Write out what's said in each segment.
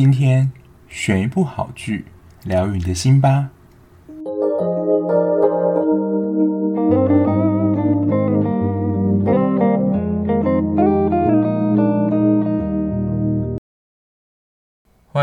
今天选一部好剧，疗愈你的心吧。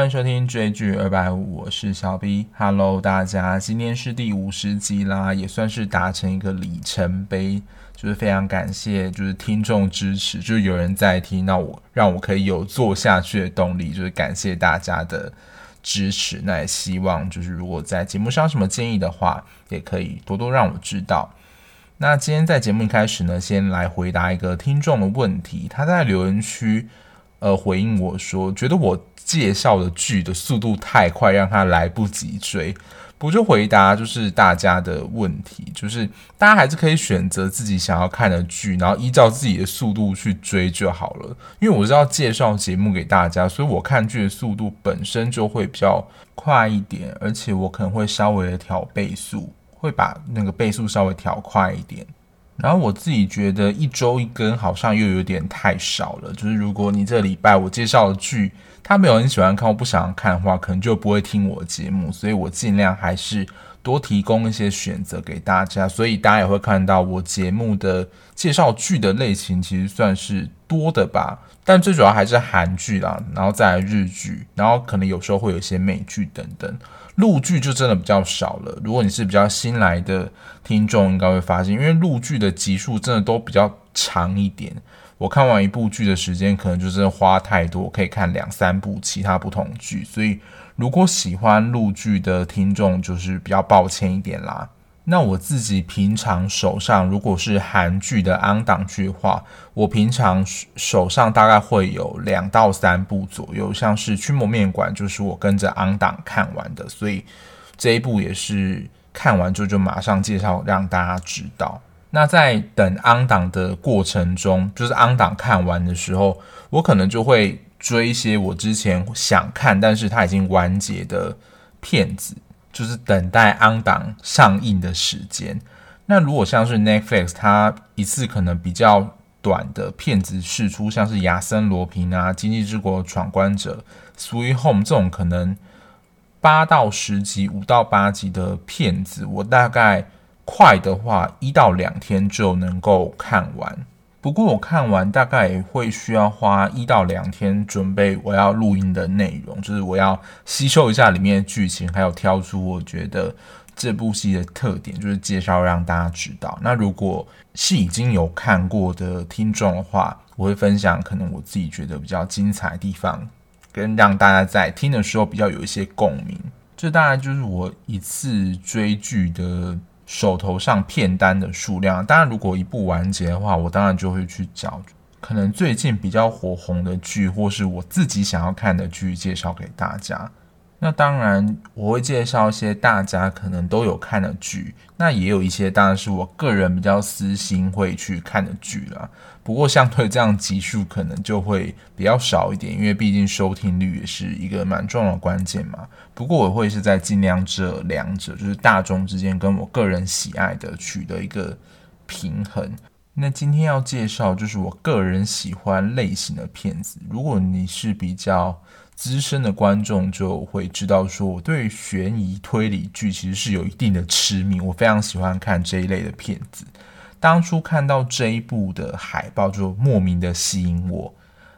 欢迎收听追剧二百五，我是小 B。Hello，大家，今天是第五十集啦，也算是达成一个里程碑，就是非常感谢，就是听众支持，就是有人在听，那我让我可以有做下去的动力，就是感谢大家的支持。那也希望就是如果在节目上有什么建议的话，也可以多多让我知道。那今天在节目一开始呢，先来回答一个听众的问题，他在留言区呃回应我说，觉得我。介绍的剧的速度太快，让他来不及追。不就回答就是大家的问题，就是大家还是可以选择自己想要看的剧，然后依照自己的速度去追就好了。因为我是要介绍节目给大家，所以我看剧的速度本身就会比较快一点，而且我可能会稍微的调倍速，会把那个倍速稍微调快一点。然后我自己觉得一周一更好像又有点太少了，就是如果你这礼拜我介绍的剧，他没有很喜欢看，我不想看的话，可能就不会听我的节目，所以我尽量还是多提供一些选择给大家，所以大家也会看到我节目的介绍剧的类型其实算是多的吧，但最主要还是韩剧啦，然后再来日剧，然后可能有时候会有一些美剧等等，陆剧就真的比较少了。如果你是比较新来的听众，应该会发现，因为陆剧的集数真的都比较长一点。我看完一部剧的时间可能就是花太多，可以看两三部其他不同剧，所以如果喜欢陆剧的听众，就是比较抱歉一点啦。那我自己平常手上如果是韩剧的安档剧话，我平常手上大概会有两到三部左右，像是《驱魔面馆》就是我跟着安档看完的，所以这一部也是看完之后就马上介绍让大家知道。那在等安档的过程中，就是安档看完的时候，我可能就会追一些我之前想看，但是它已经完结的片子，就是等待安档上映的时间。那如果像是 Netflix，它一次可能比较短的片子试出，像是《亚森罗平》啊，《经济之国闯关者》、《Sweet Home》这种可能八到十集、五到八集的片子，我大概。快的话，一到两天就能够看完。不过我看完大概会需要花一到两天准备我要录音的内容，就是我要吸收一下里面的剧情，还有挑出我觉得这部戏的特点，就是介绍让大家知道。那如果是已经有看过的听众的话，我会分享可能我自己觉得比较精彩的地方，跟让大家在听的时候比较有一些共鸣。这大概就是我一次追剧的。手头上片单的数量，当然如果一部完结的话，我当然就会去找可能最近比较火红的剧，或是我自己想要看的剧，介绍给大家。那当然，我会介绍一些大家可能都有看的剧，那也有一些当然是我个人比较私心会去看的剧啦。不过相对这样集数可能就会比较少一点，因为毕竟收听率也是一个蛮重要的关键嘛。不过我会是在尽量这两者，就是大众之间跟我个人喜爱的取得一个平衡。那今天要介绍就是我个人喜欢类型的片子，如果你是比较。资深的观众就会知道，说我对悬疑推理剧其实是有一定的痴迷，我非常喜欢看这一类的片子。当初看到这一部的海报，就莫名的吸引我。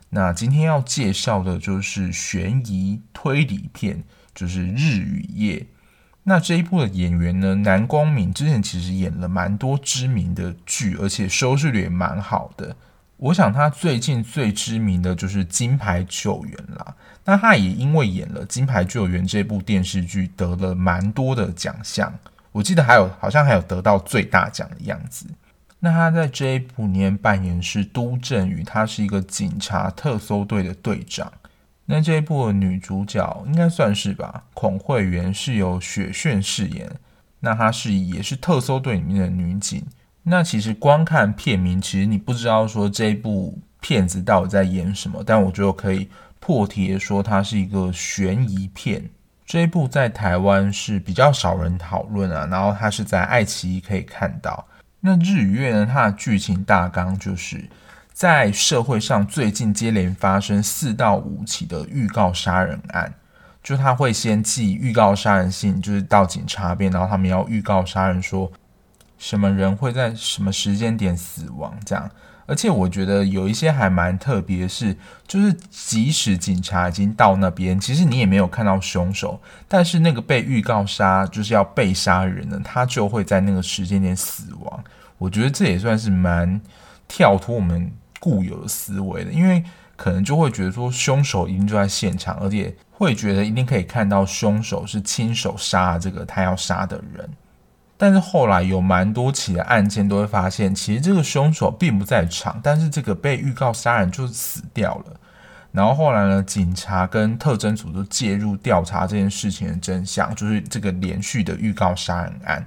那今天要介绍的就是悬疑推理片，就是《日与夜》。那这一部的演员呢，南光敏之前其实演了蛮多知名的剧，而且收视率也蛮好的。我想他最近最知名的就是《金牌救援》啦。那他也因为演了《金牌救援》这部电视剧，得了蛮多的奖项。我记得还有好像还有得到最大奖的样子。那他在这一部里面扮演是都振宇，他是一个警察特搜队的队长。那这一部的女主角应该算是吧，孔慧媛是由雪炫饰演。那她是也是特搜队里面的女警。那其实光看片名，其实你不知道说这一部片子到底在演什么，但我觉得可以破题说，它是一个悬疑片。这一部在台湾是比较少人讨论啊，然后它是在爱奇艺可以看到。那日与月呢，它的剧情大纲就是在社会上最近接连发生四到五起的预告杀人案，就他会先寄预告杀人信，就是到警察边，然后他们要预告杀人，说什么人会在什么时间点死亡这样。而且我觉得有一些还蛮特别是，就是即使警察已经到那边，其实你也没有看到凶手，但是那个被预告杀就是要被杀人的，他就会在那个时间点死亡。我觉得这也算是蛮跳脱我们固有的思维的，因为可能就会觉得说凶手一定就在现场，而且会觉得一定可以看到凶手是亲手杀这个他要杀的人。但是后来有蛮多起的案件都会发现，其实这个凶手并不在场，但是这个被预告杀人就死掉了。然后后来呢，警察跟特侦组都介入调查这件事情的真相，就是这个连续的预告杀人案。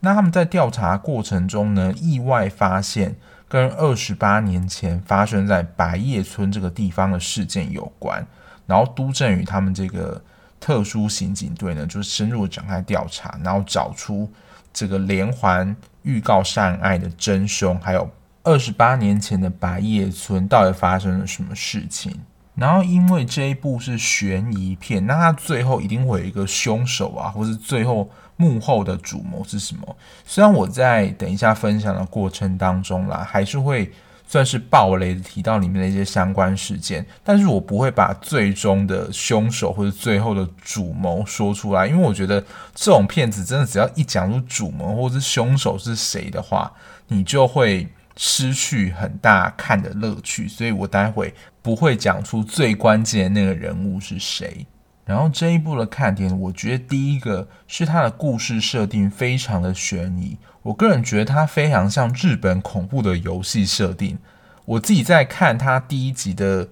那他们在调查过程中呢，意外发现跟二十八年前发生在白叶村这个地方的事件有关。然后都政宇他们这个特殊刑警队呢，就深入展开调查，然后找出。这个连环预告杀人案的真凶，还有二十八年前的白叶村到底发生了什么事情？然后因为这一部是悬疑片，那它最后一定会有一个凶手啊，或是最后幕后的主谋是什么？虽然我在等一下分享的过程当中啦，还是会。算是爆雷提到里面的一些相关事件，但是我不会把最终的凶手或者最后的主谋说出来，因为我觉得这种片子真的只要一讲出主谋或者是凶手是谁的话，你就会失去很大看的乐趣，所以我待会不会讲出最关键的那个人物是谁。然后这一部的看点，我觉得第一个是它的故事设定非常的悬疑。我个人觉得它非常像日本恐怖的游戏设定。我自己在看它第一集的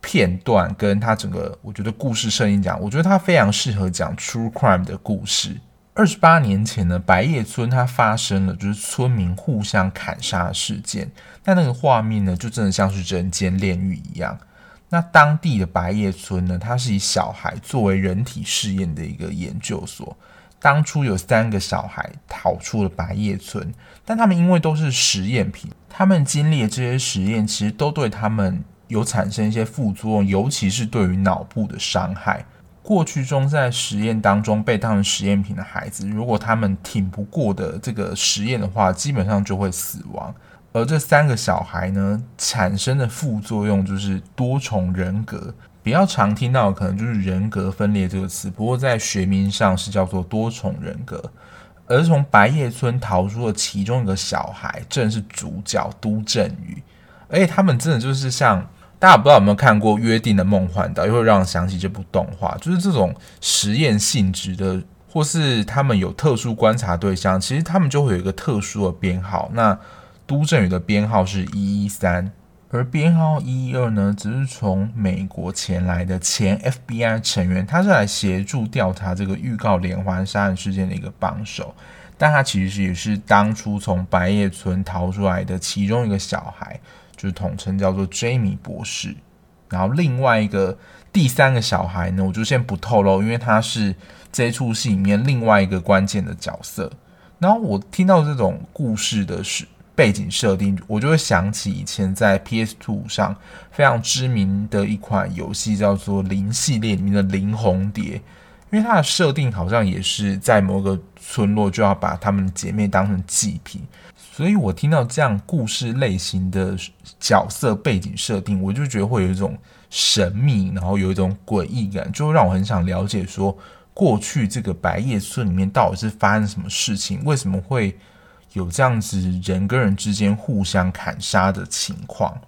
片段，跟它整个我觉得故事设定讲，我觉得它非常适合讲 true crime 的故事。二十八年前呢，白叶村它发生了就是村民互相砍杀事件，但那个画面呢，就真的像是人间炼狱一样。那当地的白叶村呢，它是以小孩作为人体试验的一个研究所。当初有三个小孩逃出了白叶村，但他们因为都是实验品，他们经历的这些实验其实都对他们有产生一些副作用，尤其是对于脑部的伤害。过去中在实验当中被当成实验品的孩子，如果他们挺不过的这个实验的话，基本上就会死亡。而这三个小孩呢，产生的副作用就是多重人格。比较常听到的可能就是人格分裂这个词，不过在学名上是叫做多重人格。而从白叶村逃出的其中一个小孩，正是主角都政宇。而且他们真的就是像大家不知道有没有看过《约定的梦幻岛》，又会让人想起这部动画，就是这种实验性质的，或是他们有特殊观察对象，其实他们就会有一个特殊的编号。那都政宇的编号是一一三，而编号一一二呢，只是从美国前来的前 FBI 成员，他是来协助调查这个预告连环杀人事件的一个帮手，但他其实也是当初从白叶村逃出来的其中一个小孩，就是统称叫做 Jamie 博士。然后另外一个第三个小孩呢，我就先不透露，因为他是这出戏里面另外一个关键的角色。然后我听到这种故事的是。背景设定，我就会想起以前在 PS Two 上非常知名的一款游戏，叫做《灵》系列里面的《灵红蝶》，因为它的设定好像也是在某个村落就要把他们姐妹当成祭品，所以我听到这样故事类型的角色背景设定，我就觉得会有一种神秘，然后有一种诡异感，就让我很想了解说，过去这个白叶村里面到底是发生什么事情，为什么会有这样子人跟人之间互相砍杀的情况，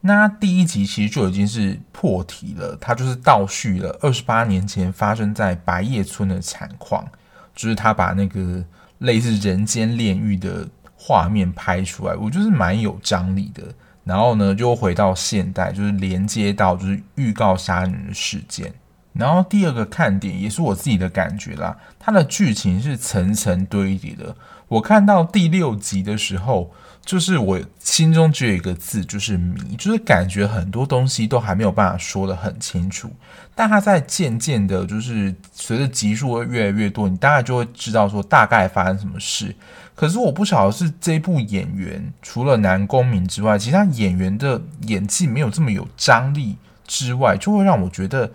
那第一集其实就已经是破题了，它就是倒叙了二十八年前发生在白叶村的惨况，就是他把那个类似人间炼狱的画面拍出来，我觉得是蛮有张力的。然后呢，就回到现代，就是连接到就是预告杀人的事件。然后第二个看点也是我自己的感觉啦，它的剧情是层层堆叠的。我看到第六集的时候，就是我心中只有一个字，就是迷，就是感觉很多东西都还没有办法说得很清楚。但它在渐渐的，就是随着集数会越来越多，你大概就会知道说大概发生什么事。可是我不晓得是这部演员除了男公民之外，其他演员的演技没有这么有张力之外，就会让我觉得。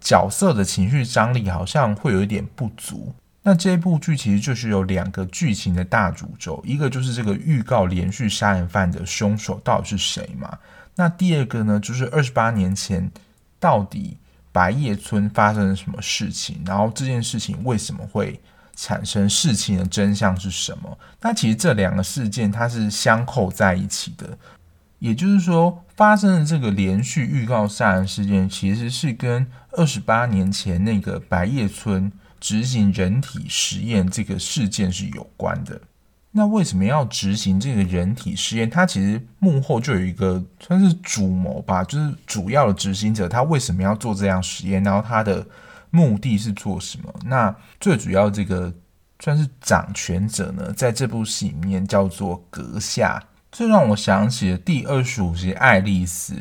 角色的情绪张力好像会有一点不足。那这部剧其实就是有两个剧情的大主轴，一个就是这个预告连续杀人犯的凶手到底是谁嘛？那第二个呢，就是二十八年前到底白叶村发生了什么事情？然后这件事情为什么会产生？事情的真相是什么？那其实这两个事件它是相扣在一起的。也就是说，发生的这个连续预告杀人事件，其实是跟二十八年前那个白叶村执行人体实验这个事件是有关的。那为什么要执行这个人体实验？它其实幕后就有一个算是主谋吧，就是主要的执行者。他为什么要做这样实验？然后他的目的是做什么？那最主要这个算是掌权者呢，在这部戏里面叫做阁下。这让我想起了第二十五集《爱丽丝》，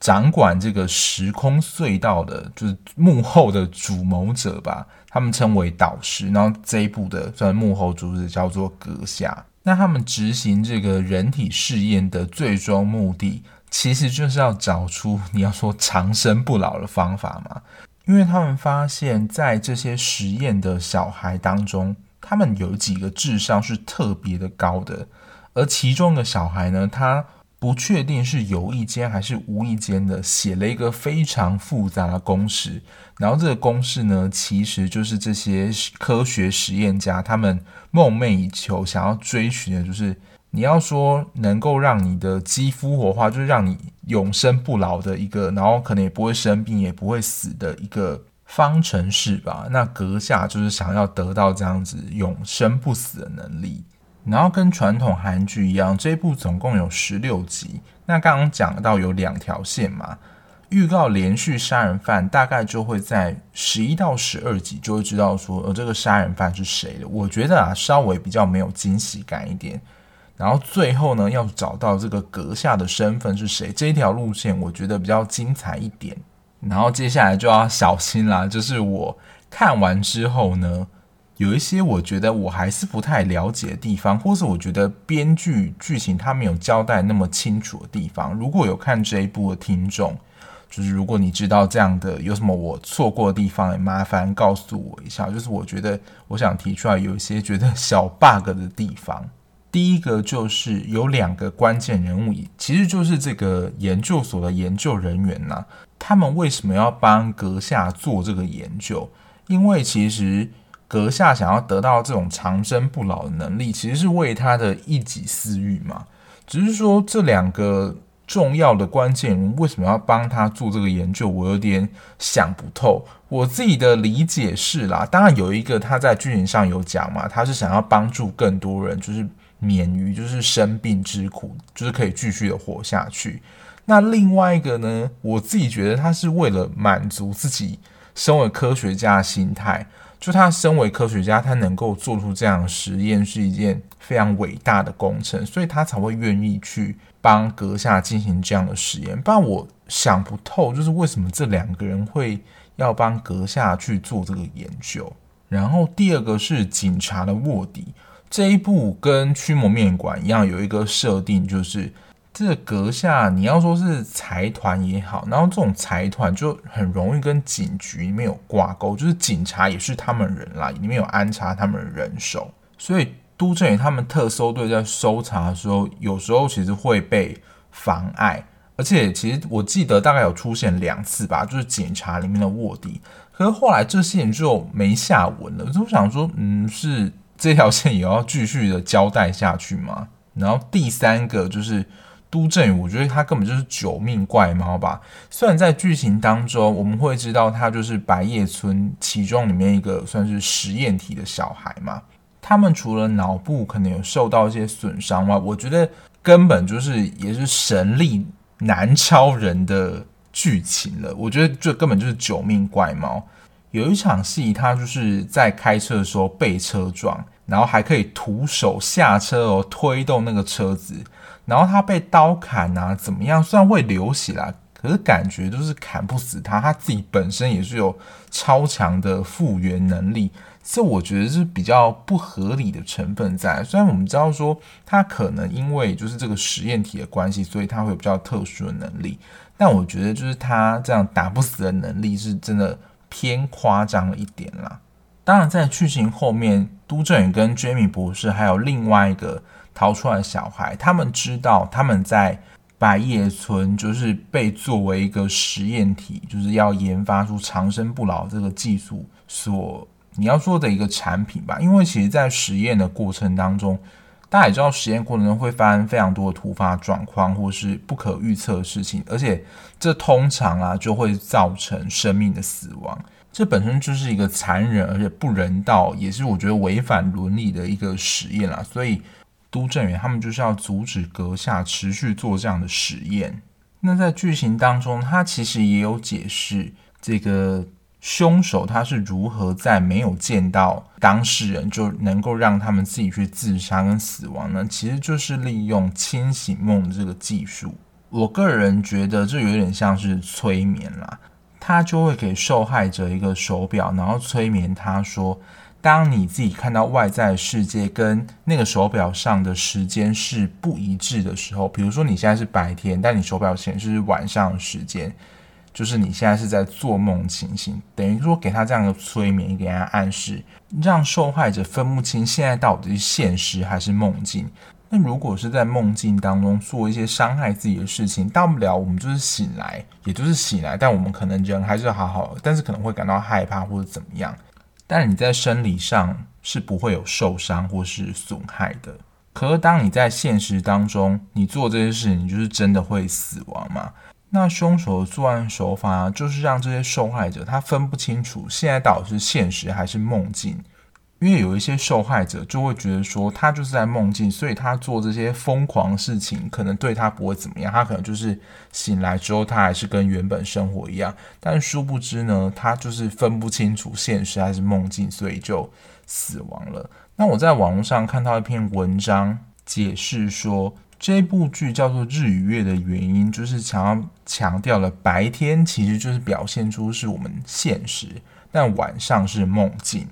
掌管这个时空隧道的，就是幕后的主谋者吧。他们称为导师，然后这一部的算幕后主使叫做阁下。那他们执行这个人体试验的最终目的，其实就是要找出你要说长生不老的方法嘛。因为他们发现，在这些实验的小孩当中，他们有几个智商是特别的高的。而其中的小孩呢，他不确定是有意间还是无意间的写了一个非常复杂的公式，然后这个公式呢，其实就是这些科学实验家他们梦寐以求想要追寻的，就是你要说能够让你的肌肤活化，就是让你永生不老的一个，然后可能也不会生病也不会死的一个方程式吧。那阁下就是想要得到这样子永生不死的能力。然后跟传统韩剧一样，这一部总共有十六集。那刚刚讲到有两条线嘛，预告连续杀人犯大概就会在十一到十二集就会知道说，呃，这个杀人犯是谁的。我觉得啊，稍微比较没有惊喜感一点。然后最后呢，要找到这个阁下的身份是谁，这一条路线我觉得比较精彩一点。然后接下来就要小心啦，就是我看完之后呢。有一些我觉得我还是不太了解的地方，或是我觉得编剧剧情他没有交代那么清楚的地方。如果有看这一部的听众，就是如果你知道这样的有什么我错过的地方，也麻烦告诉我一下。就是我觉得我想提出来有一些觉得小 bug 的地方。第一个就是有两个关键人物，其实就是这个研究所的研究人员呐。他们为什么要帮阁下做这个研究？因为其实。阁下想要得到这种长生不老的能力，其实是为他的一己私欲嘛。只是说这两个重要的关键人为什么要帮他做这个研究，我有点想不透。我自己的理解是啦，当然有一个他在剧情上有讲嘛，他是想要帮助更多人，就是免于就是生病之苦，就是可以继续的活下去。那另外一个呢，我自己觉得他是为了满足自己身为科学家的心态。就他身为科学家，他能够做出这样的实验是一件非常伟大的工程，所以他才会愿意去帮阁下进行这样的实验。不然我想不透，就是为什么这两个人会要帮阁下去做这个研究。然后第二个是警察的卧底，这一部跟驱魔面馆一样，有一个设定就是。这个阁下，你要说是财团也好，然后这种财团就很容易跟警局里面有挂钩，就是警察也是他们人啦，里面有安插他们的人手，所以都正宇他们特搜队在搜查的时候，有时候其实会被妨碍，而且其实我记得大概有出现两次吧，就是警察里面的卧底，可是后来这些人就没下文了，就想说，嗯，是这条线也要继续的交代下去吗？然后第三个就是。都正宇，我觉得他根本就是九命怪猫吧。虽然在剧情当中，我们会知道他就是白叶村其中里面一个算是实验体的小孩嘛。他们除了脑部可能有受到一些损伤外，我觉得根本就是也是神力难超人的，剧情了。我觉得这根本就是九命怪猫。有一场戏，他就是在开车的时候被车撞，然后还可以徒手下车哦，推动那个车子，然后他被刀砍啊，怎么样？虽然会流血啦，可是感觉就是砍不死他，他自己本身也是有超强的复原能力，这我觉得是比较不合理的成分在。虽然我们知道说他可能因为就是这个实验体的关系，所以他会有比较特殊的能力，但我觉得就是他这样打不死的能力是真的。偏夸张了一点啦。当然，在剧情后面，都正宇跟 Jamie 博士还有另外一个逃出来的小孩，他们知道他们在白叶村就是被作为一个实验体，就是要研发出长生不老这个技术所你要做的一个产品吧。因为其实，在实验的过程当中，大家也知道，实验过程中会发生非常多的突发状况或是不可预测的事情，而且这通常啊就会造成生命的死亡。这本身就是一个残忍而且不人道，也是我觉得违反伦理的一个实验啦。所以都正员他们就是要阻止阁下持续做这样的实验。那在剧情当中，他其实也有解释这个凶手他是如何在没有见到当事人就能够让他们自己去自杀跟死亡呢？其实就是利用清醒梦这个技术。我个人觉得这有点像是催眠啦。他就会给受害者一个手表，然后催眠他说：“当你自己看到外在世界跟那个手表上的时间是不一致的时候，比如说你现在是白天，但你手表显示是晚上的时间，就是你现在是在做梦情形。等于说给他这样的催眠，给他暗示，让受害者分不清现在到底是现实还是梦境。”那如果是在梦境当中做一些伤害自己的事情，大不了我们就是醒来，也就是醒来，但我们可能人还是好好的，但是可能会感到害怕或者怎么样。但你在生理上是不会有受伤或是损害的。可是当你在现实当中，你做这些事，你就是真的会死亡吗？那凶手的作案手法就是让这些受害者他分不清楚现在到底是现实还是梦境。因为有一些受害者就会觉得说，他就是在梦境，所以他做这些疯狂事情可能对他不会怎么样，他可能就是醒来之后他还是跟原本生活一样。但殊不知呢，他就是分不清楚现实还是梦境，所以就死亡了。那我在网络上看到一篇文章解释说，这部剧叫做《日与月》的原因，就是想要强调了白天其实就是表现出是我们现实，但晚上是梦境。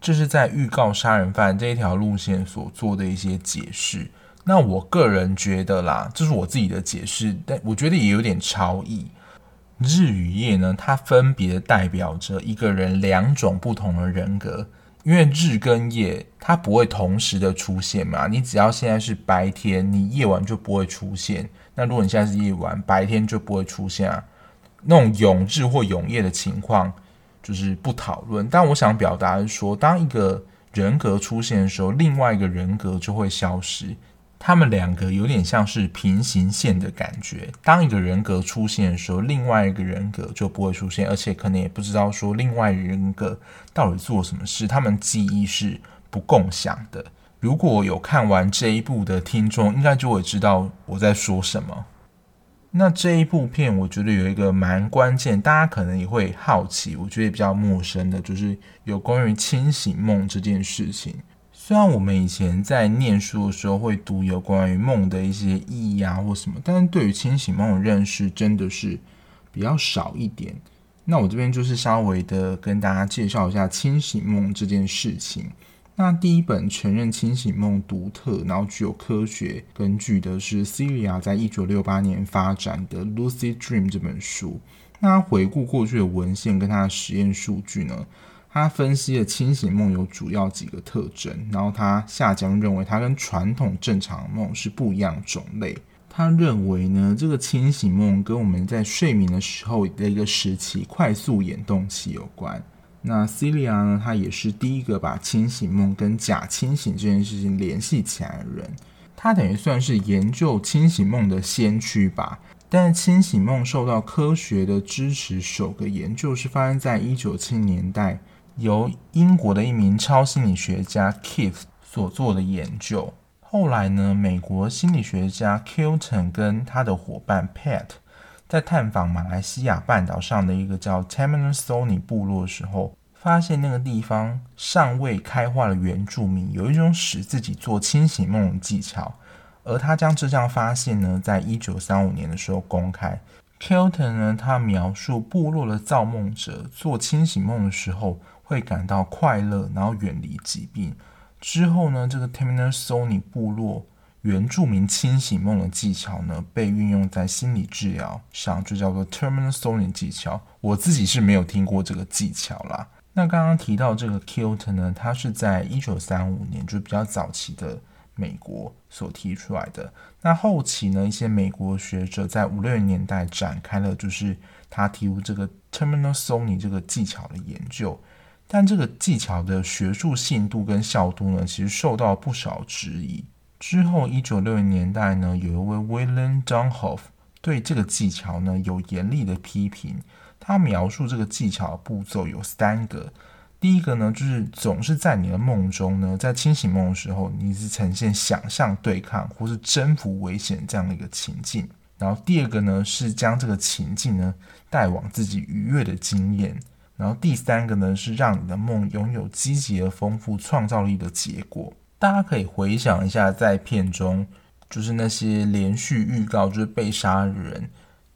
这是在预告杀人犯这一条路线所做的一些解释。那我个人觉得啦，这是我自己的解释，但我觉得也有点超意。日与夜呢，它分别代表着一个人两种不同的人格，因为日跟夜它不会同时的出现嘛。你只要现在是白天，你夜晚就不会出现。那如果你现在是夜晚，白天就不会出现啊。那种永日或永夜的情况。就是不讨论，但我想表达的是说，当一个人格出现的时候，另外一个人格就会消失。他们两个有点像是平行线的感觉。当一个人格出现的时候，另外一个人格就不会出现，而且可能也不知道说另外一个人格到底做什么事。他们记忆是不共享的。如果有看完这一部的听众，应该就会知道我在说什么。那这一部片，我觉得有一个蛮关键，大家可能也会好奇，我觉得也比较陌生的，就是有关于清醒梦这件事情。虽然我们以前在念书的时候会读有关于梦的一些意义啊或什么，但是对于清醒梦的认识真的是比较少一点。那我这边就是稍微的跟大家介绍一下清醒梦这件事情。那第一本承认清醒梦独特，然后具有科学根据的是 Celia 在一九六八年发展的《Lucid Dream》这本书。那回顾过去的文献跟他的实验数据呢，他分析了清醒梦有主要几个特征，然后他下将认为它跟传统正常梦是不一样种类。他认为呢，这个清醒梦跟我们在睡眠的时候的一个时期快速眼动期有关。那 Celia 呢？他也是第一个把清醒梦跟假清醒这件事情联系起来的人。他等于算是研究清醒梦的先驱吧。但清醒梦受到科学的支持，首个研究是发生在一九七零年代，由英国的一名超心理学家 Keith 所做的研究。后来呢，美国心理学家 Kilton 跟他的伙伴 Pat 在探访马来西亚半岛上的一个叫 Tamanuli 部落的时候，发现那个地方尚未开化的原住民有一种使自己做清醒梦的技巧，而他将这项发现呢，在一九三五年的时候公开。Kilton 呢，他描述部落的造梦者做清醒梦的时候会感到快乐，然后远离疾病。之后呢，这个 Tamanuli 部落原住民清醒梦的技巧呢，被运用在心理治疗上，就叫做 Tamanuli 技巧。我自己是没有听过这个技巧啦。那刚刚提到这个 Kilton 呢，他是在一九三五年，就比较早期的美国所提出来的。那后期呢，一些美国学者在五六零年代展开了，就是他提出这个 Tamanuli 这个技巧的研究。但这个技巧的学术信度跟效度呢，其实受到不少质疑。之后，一九六零年代呢，有一位 William Domhoff 对这个技巧呢有严厉的批评。他描述这个技巧的步骤有三个。第一个呢，就是总是在你的梦中呢，在清醒梦的时候，你是呈现想象对抗或是征服危险这样的一个情境。然后第二个呢，是将这个情境呢带往自己愉悦的经验。然后第三个呢，是让你的梦拥有积极而丰富创造力的结果。大家可以回想一下，在片中就是那些连续预告就是被杀的人，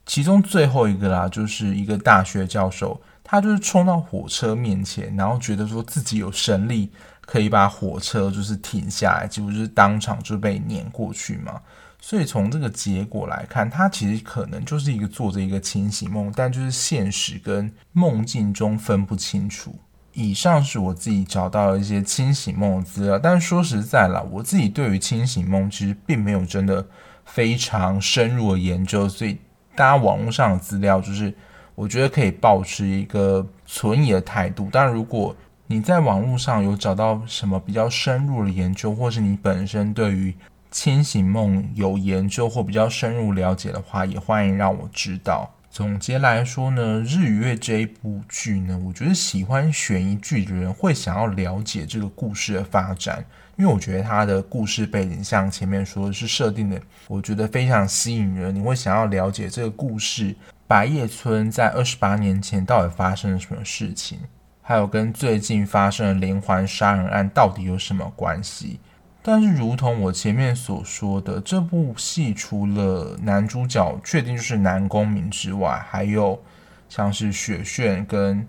其中最后一个啦，就是一个大学教授，他就是冲到火车面前，然后觉得说自己有神力可以把火车就是停下来，结果就是当场就被碾过去嘛。所以从这个结果来看，他其实可能就是一个做着一个清醒梦，但就是现实跟梦境中分不清楚。以上是我自己找到的一些清醒梦的资料，但说实在啦，我自己对于清醒梦其实并没有真的非常深入的研究，所以大家网络上的资料就是我觉得可以保持一个存疑的态度。但如果你在网络上有找到什么比较深入的研究，或是你本身对于清醒梦有研究或比较深入了解的话，也欢迎让我知道。总结来说呢，《日与月》这一部剧呢，我觉得喜欢悬疑剧的人会想要了解这个故事的发展，因为我觉得它的故事背景像前面说的是设定的，我觉得非常吸引人。你会想要了解这个故事，白叶村在二十八年前到底发生了什么事情，还有跟最近发生的连环杀人案到底有什么关系。但是，如同我前面所说的，这部戏除了男主角确定就是男公民之外，还有像是雪炫跟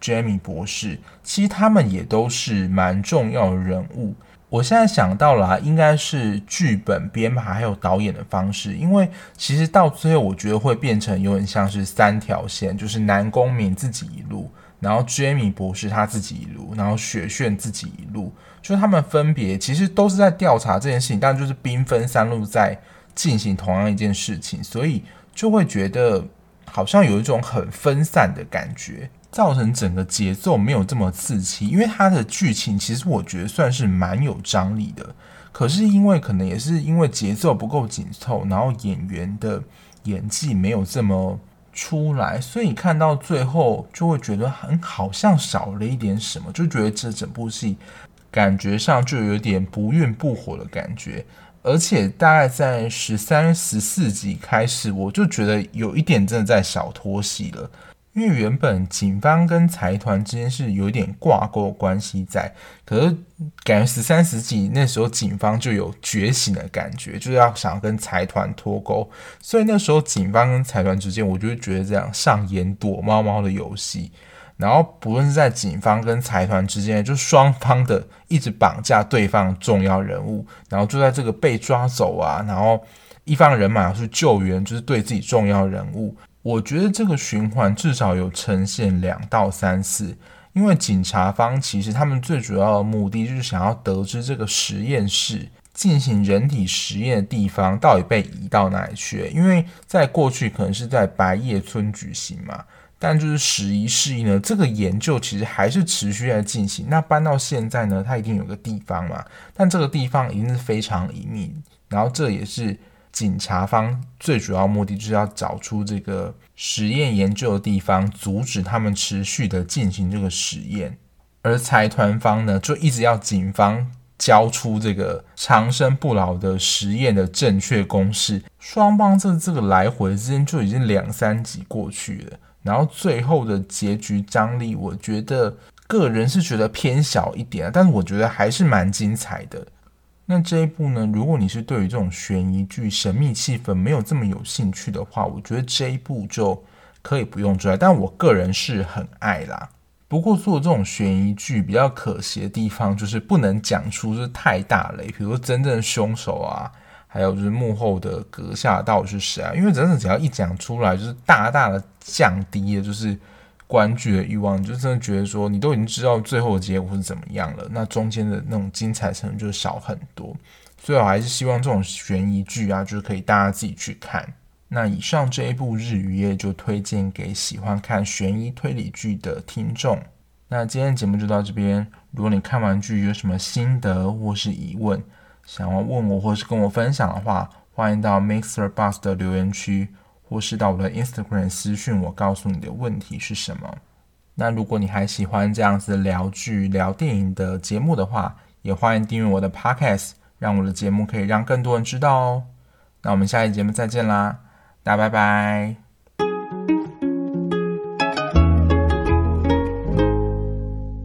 Jamie 博士，其实他们也都是蛮重要的人物。我现在想到了，应该是剧本编排还有导演的方式，因为其实到最后，我觉得会变成有点像是三条线，就是男公民自己一路。然后 Jamie 博士他自己一路，然后雪炫自己一路，就他们分别其实都是在调查这件事情，但就是兵分三路在进行同样一件事情，所以就会觉得好像有一种很分散的感觉，造成整个节奏没有这么刺激。因为它的剧情其实我觉得算是蛮有张力的，可是因为可能也是因为节奏不够紧凑，然后演员的演技没有这么。出来，所以你看到最后就会觉得很好像少了一点什么，就觉得这整部戏感觉上就有点不孕不火的感觉，而且大概在十三、十四集开始，我就觉得有一点真的在小拖戏了。因为原本警方跟财团之间是有一点挂钩关系在，可是感觉十三十几那时候警方就有觉醒的感觉，就是要想跟财团脱钩，所以那时候警方跟财团之间，我就会觉得这样上演躲猫猫的游戏，然后不论是在警方跟财团之间，就双方的一直绑架对方重要人物，然后就在这个被抓走啊，然后一方人马去救援，就是对自己重要人物。我觉得这个循环至少有呈现两到三次，因为警察方其实他们最主要的目的就是想要得知这个实验室进行人体实验的地方到底被移到哪里去。因为在过去可能是在白叶村举行嘛，但就是时移世易呢，这个研究其实还是持续在进行。那搬到现在呢，它一定有个地方嘛，但这个地方一定是非常隐秘，然后这也是。警察方最主要目的就是要找出这个实验研究的地方，阻止他们持续的进行这个实验。而财团方呢，就一直要警方交出这个长生不老的实验的正确公式。双方这这个来回之间就已经两三集过去了，然后最后的结局张力，我觉得个人是觉得偏小一点，但是我觉得还是蛮精彩的。那这一部呢，如果你是对于这种悬疑剧、神秘气氛没有这么有兴趣的话，我觉得这一部就可以不用追。但我个人是很爱啦。不过做这种悬疑剧比较可惜的地方，就是不能讲出是太大雷，比如说真正的凶手啊，还有就是幕后的阁下到底是谁啊？因为真的只要一讲出来，就是大大的降低了就是。观剧的欲望，就真的觉得说，你都已经知道最后的结果是怎么样了，那中间的那种精彩程度就少很多。所以我还是希望这种悬疑剧啊，就是可以大家自己去看。那以上这一部《日与夜》就推荐给喜欢看悬疑推理剧的听众。那今天节目就到这边。如果你看完剧有什么心得或是疑问，想要问我或是跟我分享的话，欢迎到 Mixer Bus 的留言区。或是到我的 Instagram 私讯我，告诉你的问题是什么。那如果你还喜欢这样子聊剧、聊电影的节目的话，也欢迎订阅我的 Podcast，让我的节目可以让更多人知道哦。那我们下期节目再见啦，大家拜拜。